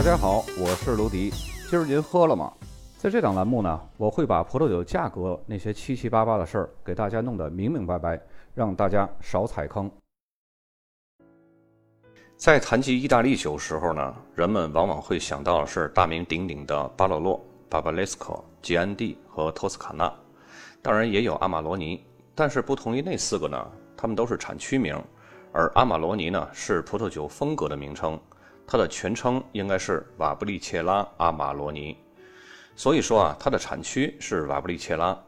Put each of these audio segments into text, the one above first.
大家好，我是卢迪。今儿您喝了吗？在这档栏目呢，我会把葡萄酒价格那些七七八八的事儿给大家弄得明明白白，让大家少踩坑。在谈及意大利酒时候呢，人们往往会想到的是大名鼎鼎的巴洛洛、巴巴雷斯科、吉安蒂和托斯卡纳，当然也有阿玛罗尼。但是不同于那四个呢，他们都是产区名，而阿玛罗尼呢是葡萄酒风格的名称。它的全称应该是瓦布利切拉阿玛罗尼，所以说啊，它的产区是瓦布利切拉。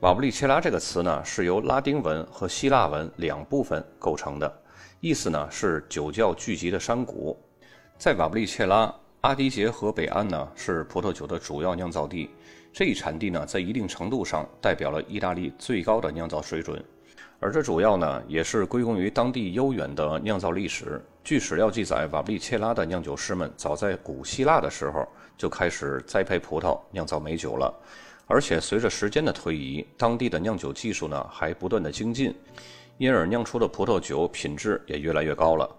瓦布利切拉这个词呢，是由拉丁文和希腊文两部分构成的，意思呢是酒窖聚集的山谷。在瓦布利切拉，阿迪杰河北岸呢是葡萄酒的主要酿造地，这一产地呢在一定程度上代表了意大利最高的酿造水准。而这主要呢，也是归功于当地悠远的酿造历史。据史料记载，瓦布利切拉的酿酒师们早在古希腊的时候就开始栽培葡萄、酿造美酒了。而且随着时间的推移，当地的酿酒技术呢还不断的精进，因而酿出的葡萄酒品质也越来越高了。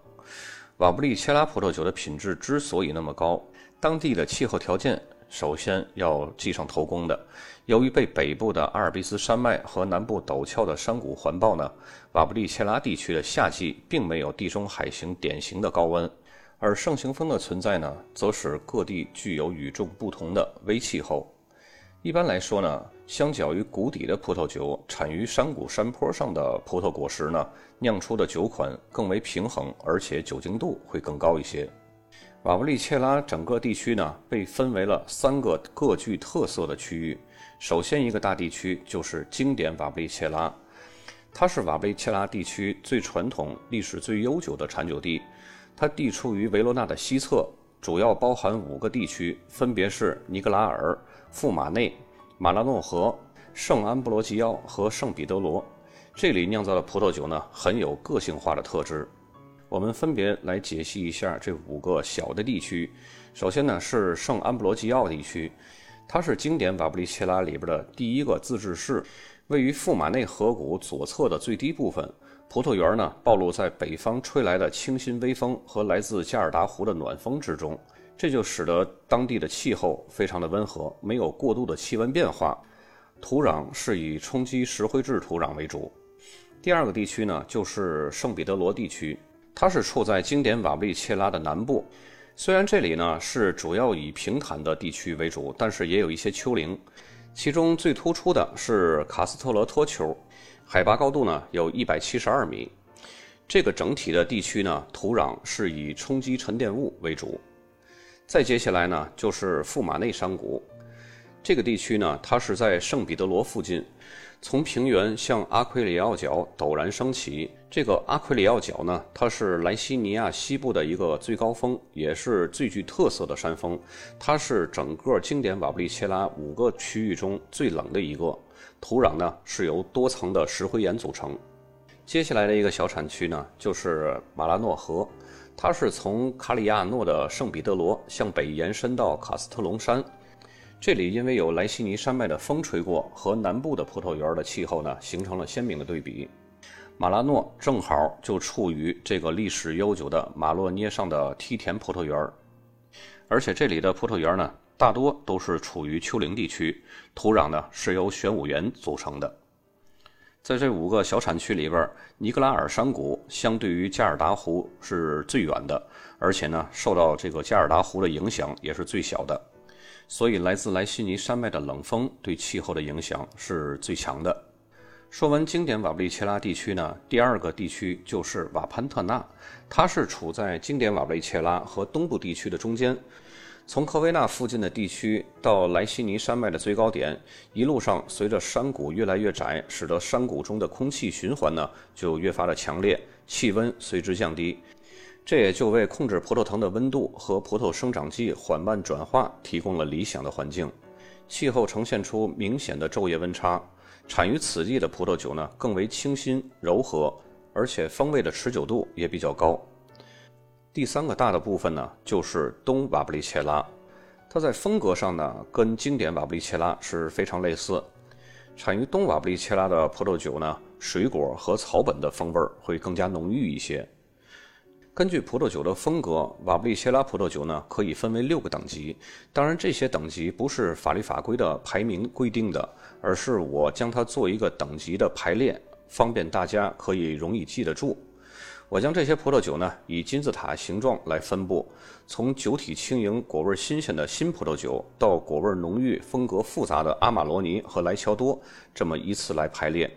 瓦布利切拉葡萄酒的品质之所以那么高，当地的气候条件。首先要继上头功的，由于被北部的阿尔卑斯山脉和南部陡峭的山谷环抱呢，瓦布利切拉地区的夏季并没有地中海型典型的高温，而盛行风的存在呢，则使各地具有与众不同的微气候。一般来说呢，相较于谷底的葡萄酒，产于山谷山坡上的葡萄果实呢，酿出的酒款更为平衡，而且酒精度会更高一些。瓦布利切拉整个地区呢，被分为了三个各具特色的区域。首先，一个大地区就是经典瓦布利切拉，它是瓦布利切拉地区最传统、历史最悠久的产酒地。它地处于维罗纳的西侧，主要包含五个地区，分别是尼格拉尔、富马内、马拉诺河、圣安布罗吉奥和圣彼得罗。这里酿造的葡萄酒呢，很有个性化的特质。我们分别来解析一下这五个小的地区。首先呢是圣安布罗基奥地区，它是经典瓦布利切拉里边的第一个自治市，位于富马内河谷左侧的最低部分。葡萄园呢暴露在北方吹来的清新微风和来自加尔达湖的暖风之中，这就使得当地的气候非常的温和，没有过度的气温变化。土壤是以冲积石灰质土壤为主。第二个地区呢就是圣彼得罗地区。它是处在经典瓦布利切拉的南部，虽然这里呢是主要以平坦的地区为主，但是也有一些丘陵。其中最突出的是卡斯特罗托丘，海拔高度呢有一百七十二米。这个整体的地区呢，土壤是以冲积沉淀物为主。再接下来呢，就是富马内山谷，这个地区呢，它是在圣彼得罗附近。从平原向阿奎里奥角陡然升起。这个阿奎里奥角呢，它是莱西尼亚西部的一个最高峰，也是最具特色的山峰。它是整个经典瓦布利切拉五个区域中最冷的一个。土壤呢是由多层的石灰岩组成。接下来的一个小产区呢，就是马拉诺河，它是从卡里亚诺的圣彼得罗向北延伸到卡斯特隆山。这里因为有莱西尼山脉的风吹过，和南部的葡萄园的气候呢，形成了鲜明的对比。马拉诺正好就处于这个历史悠久的马洛涅上的梯田葡萄园，而且这里的葡萄园呢，大多都是处于丘陵地区，土壤呢是由玄武岩组成的。在这五个小产区里边，尼格拉尔山谷相对于加尔达湖是最远的，而且呢，受到这个加尔达湖的影响也是最小的。所以，来自莱西尼山脉的冷风对气候的影响是最强的。说完经典瓦布利切拉地区呢，第二个地区就是瓦潘特纳，它是处在经典瓦布利切拉和东部地区的中间。从科维纳附近的地区到莱西尼山脉的最高点，一路上随着山谷越来越窄，使得山谷中的空气循环呢就越发的强烈，气温随之降低。这也就为控制葡萄藤的温度和葡萄生长季缓慢转化提供了理想的环境，气候呈现出明显的昼夜温差。产于此地的葡萄酒呢更为清新柔和，而且风味的持久度也比较高。第三个大的部分呢就是东瓦布利切拉，它在风格上呢跟经典瓦布利切拉是非常类似。产于东瓦布利切拉的葡萄酒呢，水果和草本的风味会更加浓郁一些。根据葡萄酒的风格，瓦布利切拉葡萄酒呢可以分为六个等级。当然，这些等级不是法律法规的排名规定的，而是我将它做一个等级的排列，方便大家可以容易记得住。我将这些葡萄酒呢以金字塔形状来分布，从酒体轻盈、果味新鲜的新葡萄酒，到果味浓郁、风格复杂的阿玛罗尼和莱乔多，这么依次来排列。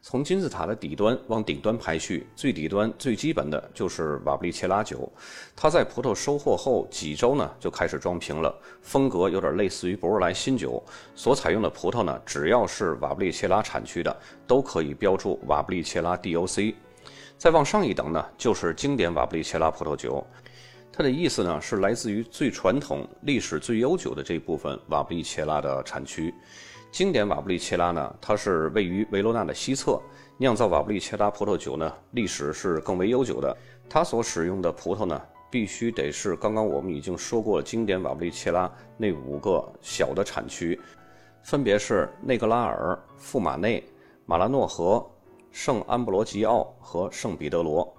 从金字塔的底端往顶端排序，最底端最基本的就是瓦布利切拉酒。它在葡萄收获后几周呢就开始装瓶了，风格有点类似于博若莱新酒。所采用的葡萄呢，只要是瓦布利切拉产区的，都可以标注瓦布利切拉 DOC。再往上一等呢，就是经典瓦布利切拉葡萄酒。它的意思呢，是来自于最传统、历史最悠久的这部分瓦布利切拉的产区。经典瓦布利切拉呢，它是位于维罗纳的西侧，酿造瓦布利切拉葡萄酒呢，历史是更为悠久的。它所使用的葡萄呢，必须得是刚刚我们已经说过经典瓦布利切拉那五个小的产区，分别是内格拉尔、富马内、马拉诺河、圣安布罗吉奥和圣彼得罗。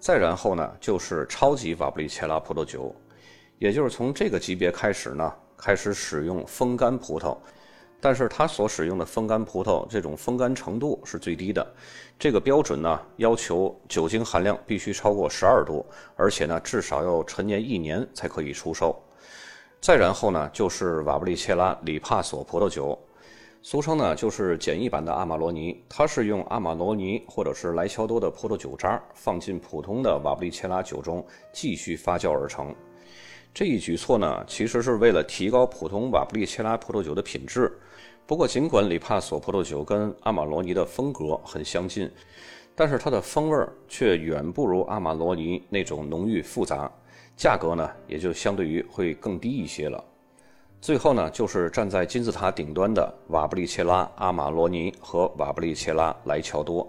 再然后呢，就是超级瓦布利切拉葡萄酒，也就是从这个级别开始呢，开始使用风干葡萄。但是它所使用的风干葡萄，这种风干程度是最低的。这个标准呢，要求酒精含量必须超过十二度，而且呢，至少要陈年一年才可以出售。再然后呢，就是瓦布利切拉里帕索葡萄酒，俗称呢就是简易版的阿玛罗尼。它是用阿玛罗尼或者是莱乔多的葡萄酒渣放进普通的瓦布利切拉酒中继续发酵而成。这一举措呢，其实是为了提高普通瓦布利切拉葡萄酒的品质。不过，尽管里帕索葡萄酒跟阿玛罗尼的风格很相近，但是它的风味却远不如阿玛罗尼那种浓郁复杂，价格呢也就相对于会更低一些了。最后呢，就是站在金字塔顶端的瓦布利切拉阿玛罗尼和瓦布利切拉莱乔多。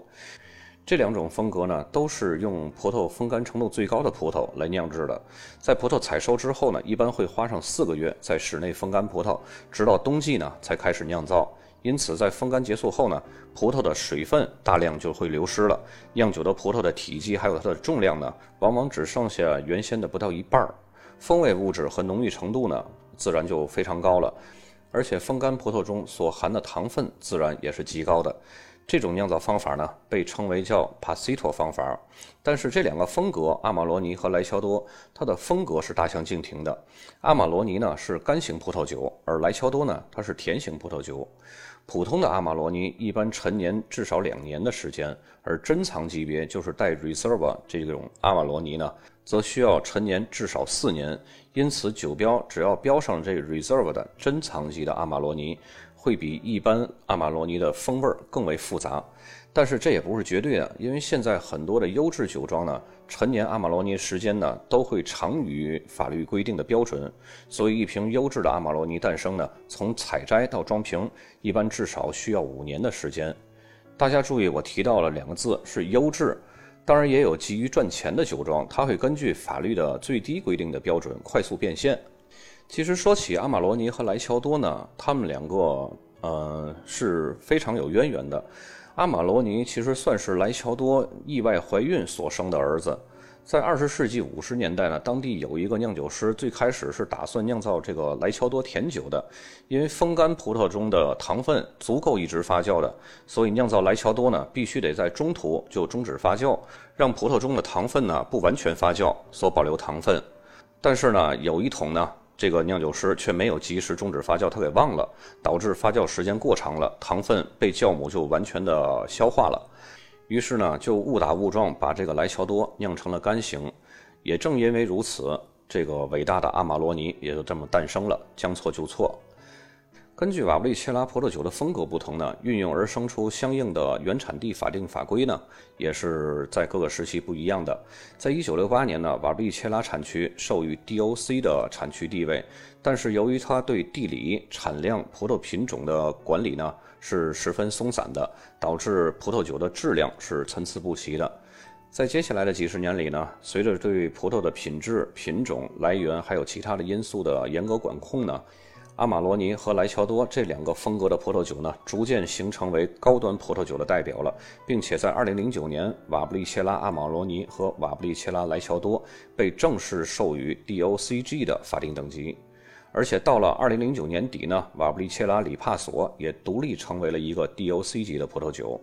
这两种风格呢，都是用葡萄风干程度最高的葡萄来酿制的。在葡萄采收之后呢，一般会花上四个月在室内风干葡萄，直到冬季呢才开始酿造。因此，在风干结束后呢，葡萄的水分大量就会流失了，酿酒的葡萄的体积还有它的重量呢，往往只剩下原先的不到一半儿。风味物质和浓郁程度呢，自然就非常高了。而且，风干葡萄中所含的糖分自然也是极高的。这种酿造方法呢，被称为叫帕西托方法。但是这两个风格，阿玛罗尼和莱乔多，它的风格是大相径庭的。阿玛罗尼呢是干型葡萄酒，而莱乔多呢它是甜型葡萄酒。普通的阿玛罗尼一般陈年至少两年的时间，而珍藏级别就是带 reserve 这种阿玛罗尼呢，则需要陈年至少四年。因此，酒标只要标上这 reserve 的珍藏级的阿玛罗尼。会比一般阿玛罗尼的风味更为复杂，但是这也不是绝对的，因为现在很多的优质酒庄呢，陈年阿玛罗尼时间呢都会长于法律规定的标准，所以一瓶优质的阿玛罗尼诞生呢，从采摘到装瓶，一般至少需要五年的时间。大家注意，我提到了两个字是优质，当然也有急于赚钱的酒庄，它会根据法律的最低规定的标准快速变现。其实说起阿玛罗尼和莱乔多呢，他们两个呃是非常有渊源的。阿玛罗尼其实算是莱乔多意外怀孕所生的儿子。在二十世纪五十年代呢，当地有一个酿酒师，最开始是打算酿造这个莱乔多甜酒的，因为风干葡萄中的糖分足够一直发酵的，所以酿造莱乔多呢，必须得在中途就终止发酵，让葡萄中的糖分呢不完全发酵，所保留糖分。但是呢，有一桶呢。这个酿酒师却没有及时终止发酵，他给忘了，导致发酵时间过长了，糖分被酵母就完全的消化了。于是呢，就误打误撞把这个莱乔多酿成了干型。也正因为如此，这个伟大的阿玛罗尼也就这么诞生了。将错就错。根据瓦布利切拉葡萄酒的风格不同呢，运用而生出相应的原产地法定法规呢，也是在各个时期不一样的。在一九六八年呢，瓦布利切拉产区授予 DOC 的产区地位，但是由于它对地理、产量、葡萄品种的管理呢是十分松散的，导致葡萄酒的质量是参差不齐的。在接下来的几十年里呢，随着对葡萄的品质、品种、来源还有其他的因素的严格管控呢。阿玛罗尼和莱乔多这两个风格的葡萄酒呢，逐渐形成为高端葡萄酒的代表了，并且在2009年，瓦布利切拉阿玛罗尼和瓦布利切拉莱乔多被正式授予 DOCG 的法定等级。而且到了2009年底呢，瓦布利切拉里帕索也独立成为了一个 DOC 级的葡萄酒。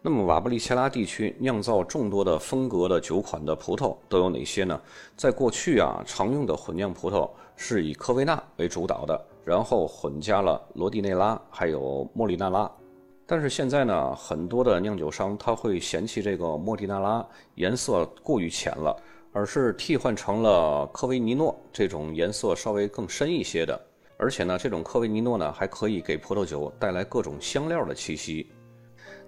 那么瓦布利切拉地区酿造众多的风格的酒款的葡萄都有哪些呢？在过去啊，常用的混酿葡萄是以科维纳为主导的，然后混加了罗地内拉还有莫里纳拉。但是现在呢，很多的酿酒商他会嫌弃这个莫蒂纳拉颜色过于浅了，而是替换成了科维尼诺这种颜色稍微更深一些的。而且呢，这种科维尼诺呢还可以给葡萄酒带来各种香料的气息。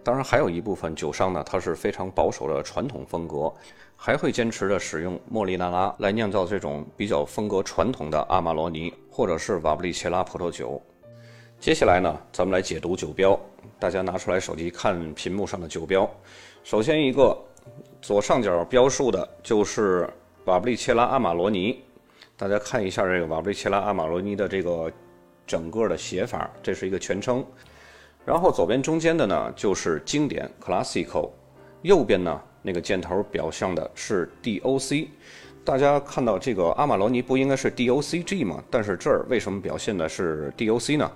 当然，还有一部分酒商呢，他是非常保守的传统风格，还会坚持着使用莫利纳拉来酿造这种比较风格传统的阿玛罗尼或者是瓦布利切拉葡萄酒。接下来呢，咱们来解读酒标，大家拿出来手机看屏幕上的酒标。首先一个左上角标述的就是瓦布利切拉阿玛罗尼，大家看一下这个瓦布利切拉阿玛罗尼的这个整个的写法，这是一个全称。然后左边中间的呢就是经典 （classical），右边呢那个箭头表象的是 DOC。大家看到这个阿玛罗尼不应该是 DOCG 吗？但是这儿为什么表现的是 DOC 呢？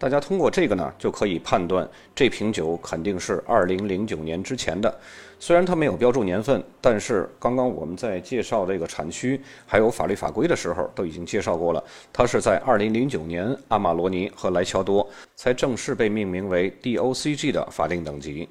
大家通过这个呢，就可以判断这瓶酒肯定是2009年之前的。虽然它没有标注年份，但是刚刚我们在介绍这个产区还有法律法规的时候，都已经介绍过了。它是在2009年，阿玛罗尼和莱乔多才正式被命名为 DOCG 的法定等级。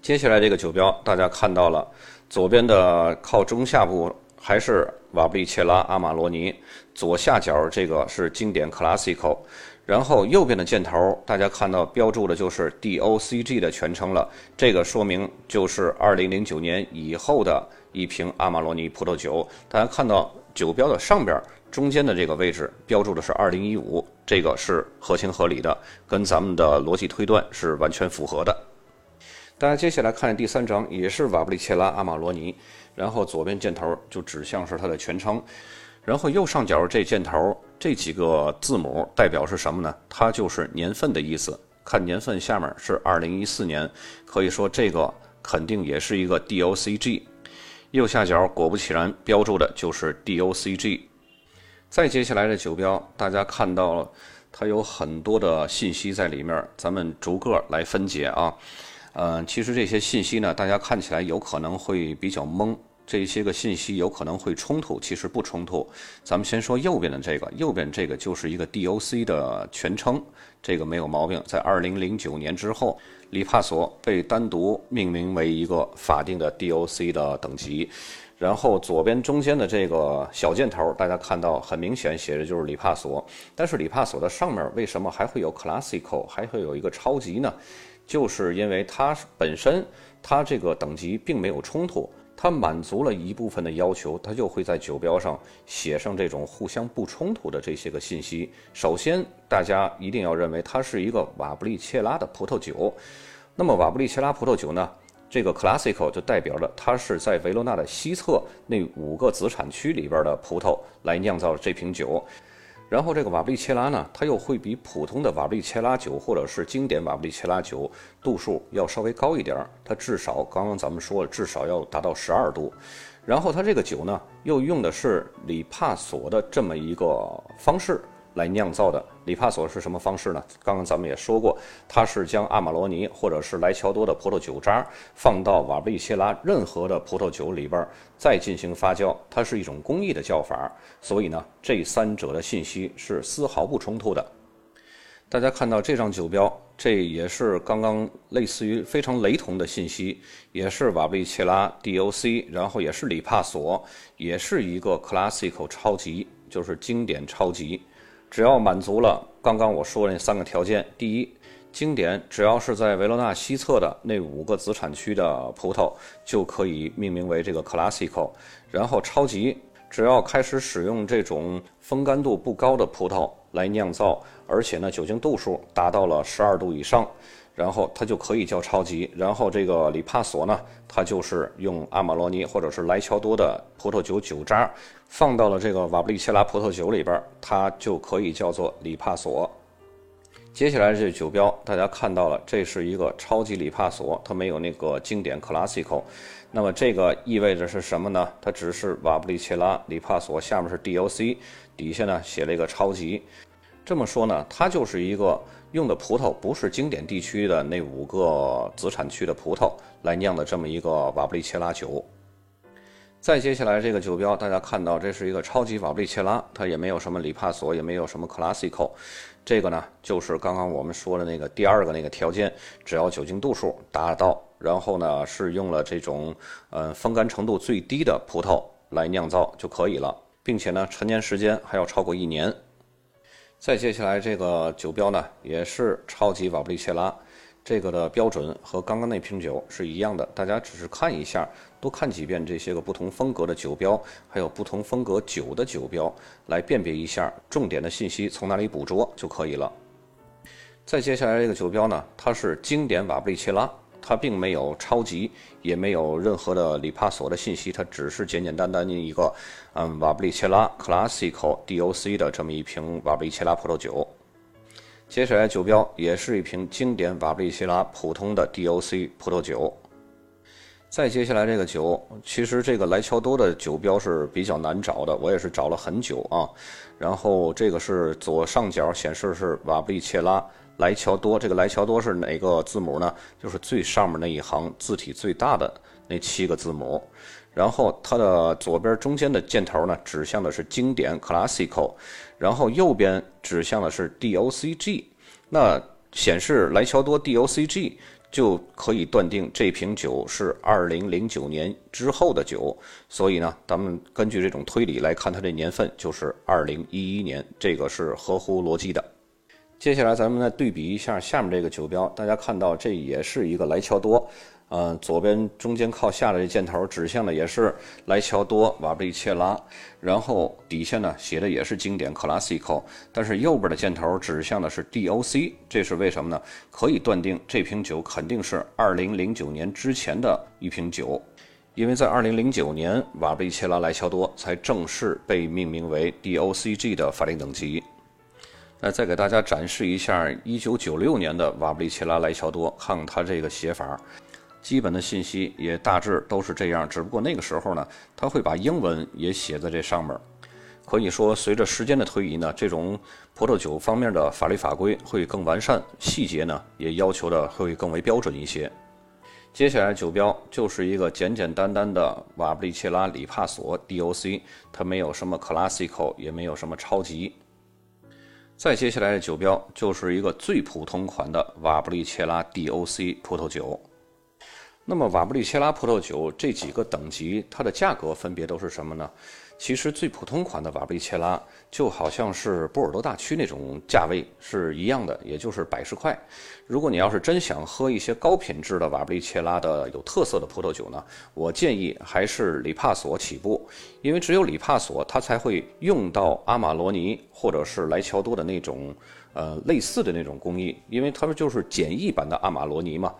接下来这个酒标，大家看到了，左边的靠中下部还是瓦布利切拉阿玛罗尼，左下角这个是经典 Classical。然后右边的箭头，大家看到标注的就是 DOCG 的全称了。这个说明就是2009年以后的一瓶阿玛罗尼葡萄酒。大家看到酒标的上边中间的这个位置标注的是2015，这个是合情合理的，跟咱们的逻辑推断是完全符合的。大家接下来看第三张，也是瓦布里切拉阿玛罗尼，然后左边箭头就指向是它的全称。然后右上角这箭头这几个字母代表是什么呢？它就是年份的意思。看年份下面是二零一四年，可以说这个肯定也是一个 DOCG。右下角果不其然标注的就是 DOCG。再接下来的酒标，大家看到了，它有很多的信息在里面，咱们逐个来分解啊。嗯，其实这些信息呢，大家看起来有可能会比较懵。这些个信息有可能会冲突，其实不冲突。咱们先说右边的这个，右边这个就是一个 DOC 的全称，这个没有毛病。在2009年之后，里帕索被单独命名为一个法定的 DOC 的等级。然后左边中间的这个小箭头，大家看到很明显写的就是里帕索。但是里帕索的上面为什么还会有 Classical，还会有一个超级呢？就是因为它本身它这个等级并没有冲突。它满足了一部分的要求，它就会在酒标上写上这种互相不冲突的这些个信息。首先，大家一定要认为它是一个瓦布利切拉的葡萄酒。那么，瓦布利切拉葡萄酒呢？这个 classical 就代表着它是在维罗纳的西侧那五个子产区里边的葡萄来酿造这瓶酒。然后这个瓦布利切拉呢，它又会比普通的瓦布利切拉酒或者是经典瓦布利切拉酒度数要稍微高一点儿，它至少刚刚咱们说了，至少要达到十二度。然后它这个酒呢，又用的是里帕索的这么一个方式。来酿造的里帕索是什么方式呢？刚刚咱们也说过，它是将阿玛罗尼或者是莱乔多的葡萄酒渣放到瓦布利切拉任何的葡萄酒里边，再进行发酵，它是一种工艺的叫法。所以呢，这三者的信息是丝毫不冲突的。大家看到这张酒标，这也是刚刚类似于非常雷同的信息，也是瓦布利切拉 DOC，然后也是里帕索，也是一个 Classical 超级，就是经典超级。只要满足了刚刚我说的那三个条件，第一，经典只要是在维罗纳西侧的那五个子产区的葡萄就可以命名为这个 classical，然后超级只要开始使用这种风干度不高的葡萄来酿造，而且呢酒精度数达到了十二度以上，然后它就可以叫超级。然后这个里帕索呢，它就是用阿玛罗尼或者是莱乔多的葡萄酒酒渣放到了这个瓦布利切拉葡萄酒里边，它就可以叫做里帕索。接下来这酒标，大家看到了，这是一个超级里帕索，它没有那个经典 classical。那么这个意味着是什么呢？它只是瓦布利切拉里帕索，下面是 DOC，底下呢写了一个超级。这么说呢，它就是一个用的葡萄不是经典地区的那五个子产区的葡萄来酿的这么一个瓦布利切拉酒。再接下来这个酒标，大家看到这是一个超级瓦布利切拉，它也没有什么里帕索，也没有什么 classical。这个呢，就是刚刚我们说的那个第二个那个条件，只要酒精度数达到，然后呢是用了这种呃风干程度最低的葡萄来酿造就可以了，并且呢陈年时间还要超过一年。再接下来这个酒标呢，也是超级瓦布利切拉。这个的标准和刚刚那瓶酒是一样的，大家只是看一下，多看几遍这些个不同风格的酒标，还有不同风格酒的酒标，来辨别一下重点的信息从哪里捕捉就可以了。再接下来这个酒标呢，它是经典瓦布利切拉，它并没有超级，也没有任何的里帕索的信息，它只是简简单单的一个嗯瓦布利切拉 Classical DOC 的这么一瓶瓦布利切拉葡萄酒。接下来酒标也是一瓶经典瓦布利切拉普通的 DOC 葡萄酒。再接下来这个酒，其实这个莱乔多的酒标是比较难找的，我也是找了很久啊。然后这个是左上角显示是瓦布利切拉莱乔多，这个莱乔多是哪个字母呢？就是最上面那一行字体最大的那七个字母。然后它的左边中间的箭头呢，指向的是经典 Classical，然后右边指向的是 DOCG。那显示莱乔多 DOCG 就可以断定这瓶酒是2009年之后的酒。所以呢，咱们根据这种推理来看，它这年份就是2011年，这个是合乎逻辑的。接下来咱们再对比一下下面这个酒标，大家看到这也是一个莱乔多。嗯，左边中间靠下的这箭头指向的也是莱乔多瓦布利切拉，然后底下呢写的也是经典 classical，但是右边的箭头指向的是 DOC，这是为什么呢？可以断定这瓶酒肯定是2009年之前的一瓶酒，因为在2009年瓦布利切拉莱乔多才正式被命名为 DOCG 的法定等级。那再给大家展示一下1996年的瓦布利切拉莱乔多，看看它这个写法。基本的信息也大致都是这样，只不过那个时候呢，他会把英文也写在这上面。可以说，随着时间的推移呢，这种葡萄酒方面的法律法规会更完善，细节呢也要求的会更为标准一些。接下来酒标就是一个简简单单的瓦布利切拉里帕索 DOC，它没有什么 classical，也没有什么超级。再接下来的酒标就是一个最普通款的瓦布利切拉 DOC 葡萄酒。那么瓦布利切拉葡萄酒这几个等级，它的价格分别都是什么呢？其实最普通款的瓦布利切拉就好像是波尔多大区那种价位是一样的，也就是百十块。如果你要是真想喝一些高品质的瓦布利切拉的有特色的葡萄酒呢，我建议还是里帕索起步，因为只有里帕索它才会用到阿玛罗尼或者是莱乔多的那种呃类似的那种工艺，因为它们就是简易版的阿玛罗尼嘛。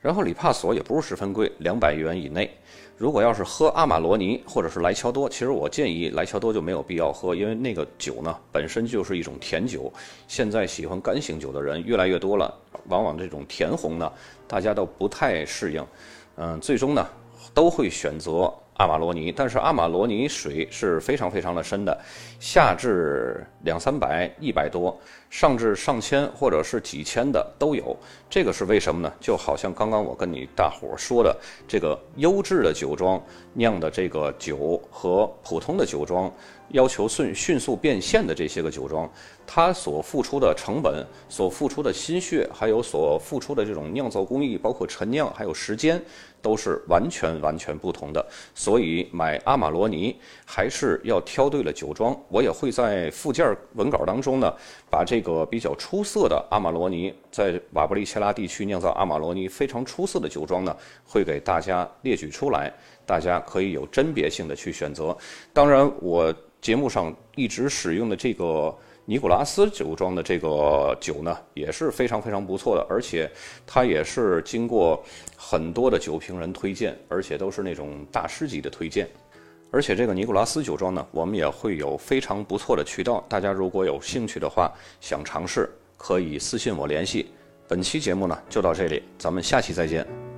然后里帕索也不是十分贵，两百元以内。如果要是喝阿玛罗尼或者是莱乔多，其实我建议莱乔多就没有必要喝，因为那个酒呢本身就是一种甜酒。现在喜欢干型酒的人越来越多了，往往这种甜红呢大家都不太适应，嗯，最终呢都会选择。阿玛罗尼，但是阿玛罗尼水是非常非常的深的，下至两三百、一百多，上至上千或者是几千的都有。这个是为什么呢？就好像刚刚我跟你大伙说的，这个优质的酒庄酿的这个酒和普通的酒庄要求迅迅速变现的这些个酒庄，它所付出的成本、所付出的心血，还有所付出的这种酿造工艺，包括陈酿还有时间。都是完全完全不同的，所以买阿玛罗尼还是要挑对了酒庄。我也会在附件文稿当中呢，把这个比较出色的阿玛罗尼，在瓦布利切拉地区酿造阿玛罗尼非常出色的酒庄呢，会给大家列举出来，大家可以有甄别性的去选择。当然，我节目上一直使用的这个尼古拉斯酒庄的这个酒呢，也是非常非常不错的，而且它也是经过很多的酒评人推荐，而且都是那种大师级的推荐。而且这个尼古拉斯酒庄呢，我们也会有非常不错的渠道。大家如果有兴趣的话，想尝试可以私信我联系。本期节目呢就到这里，咱们下期再见。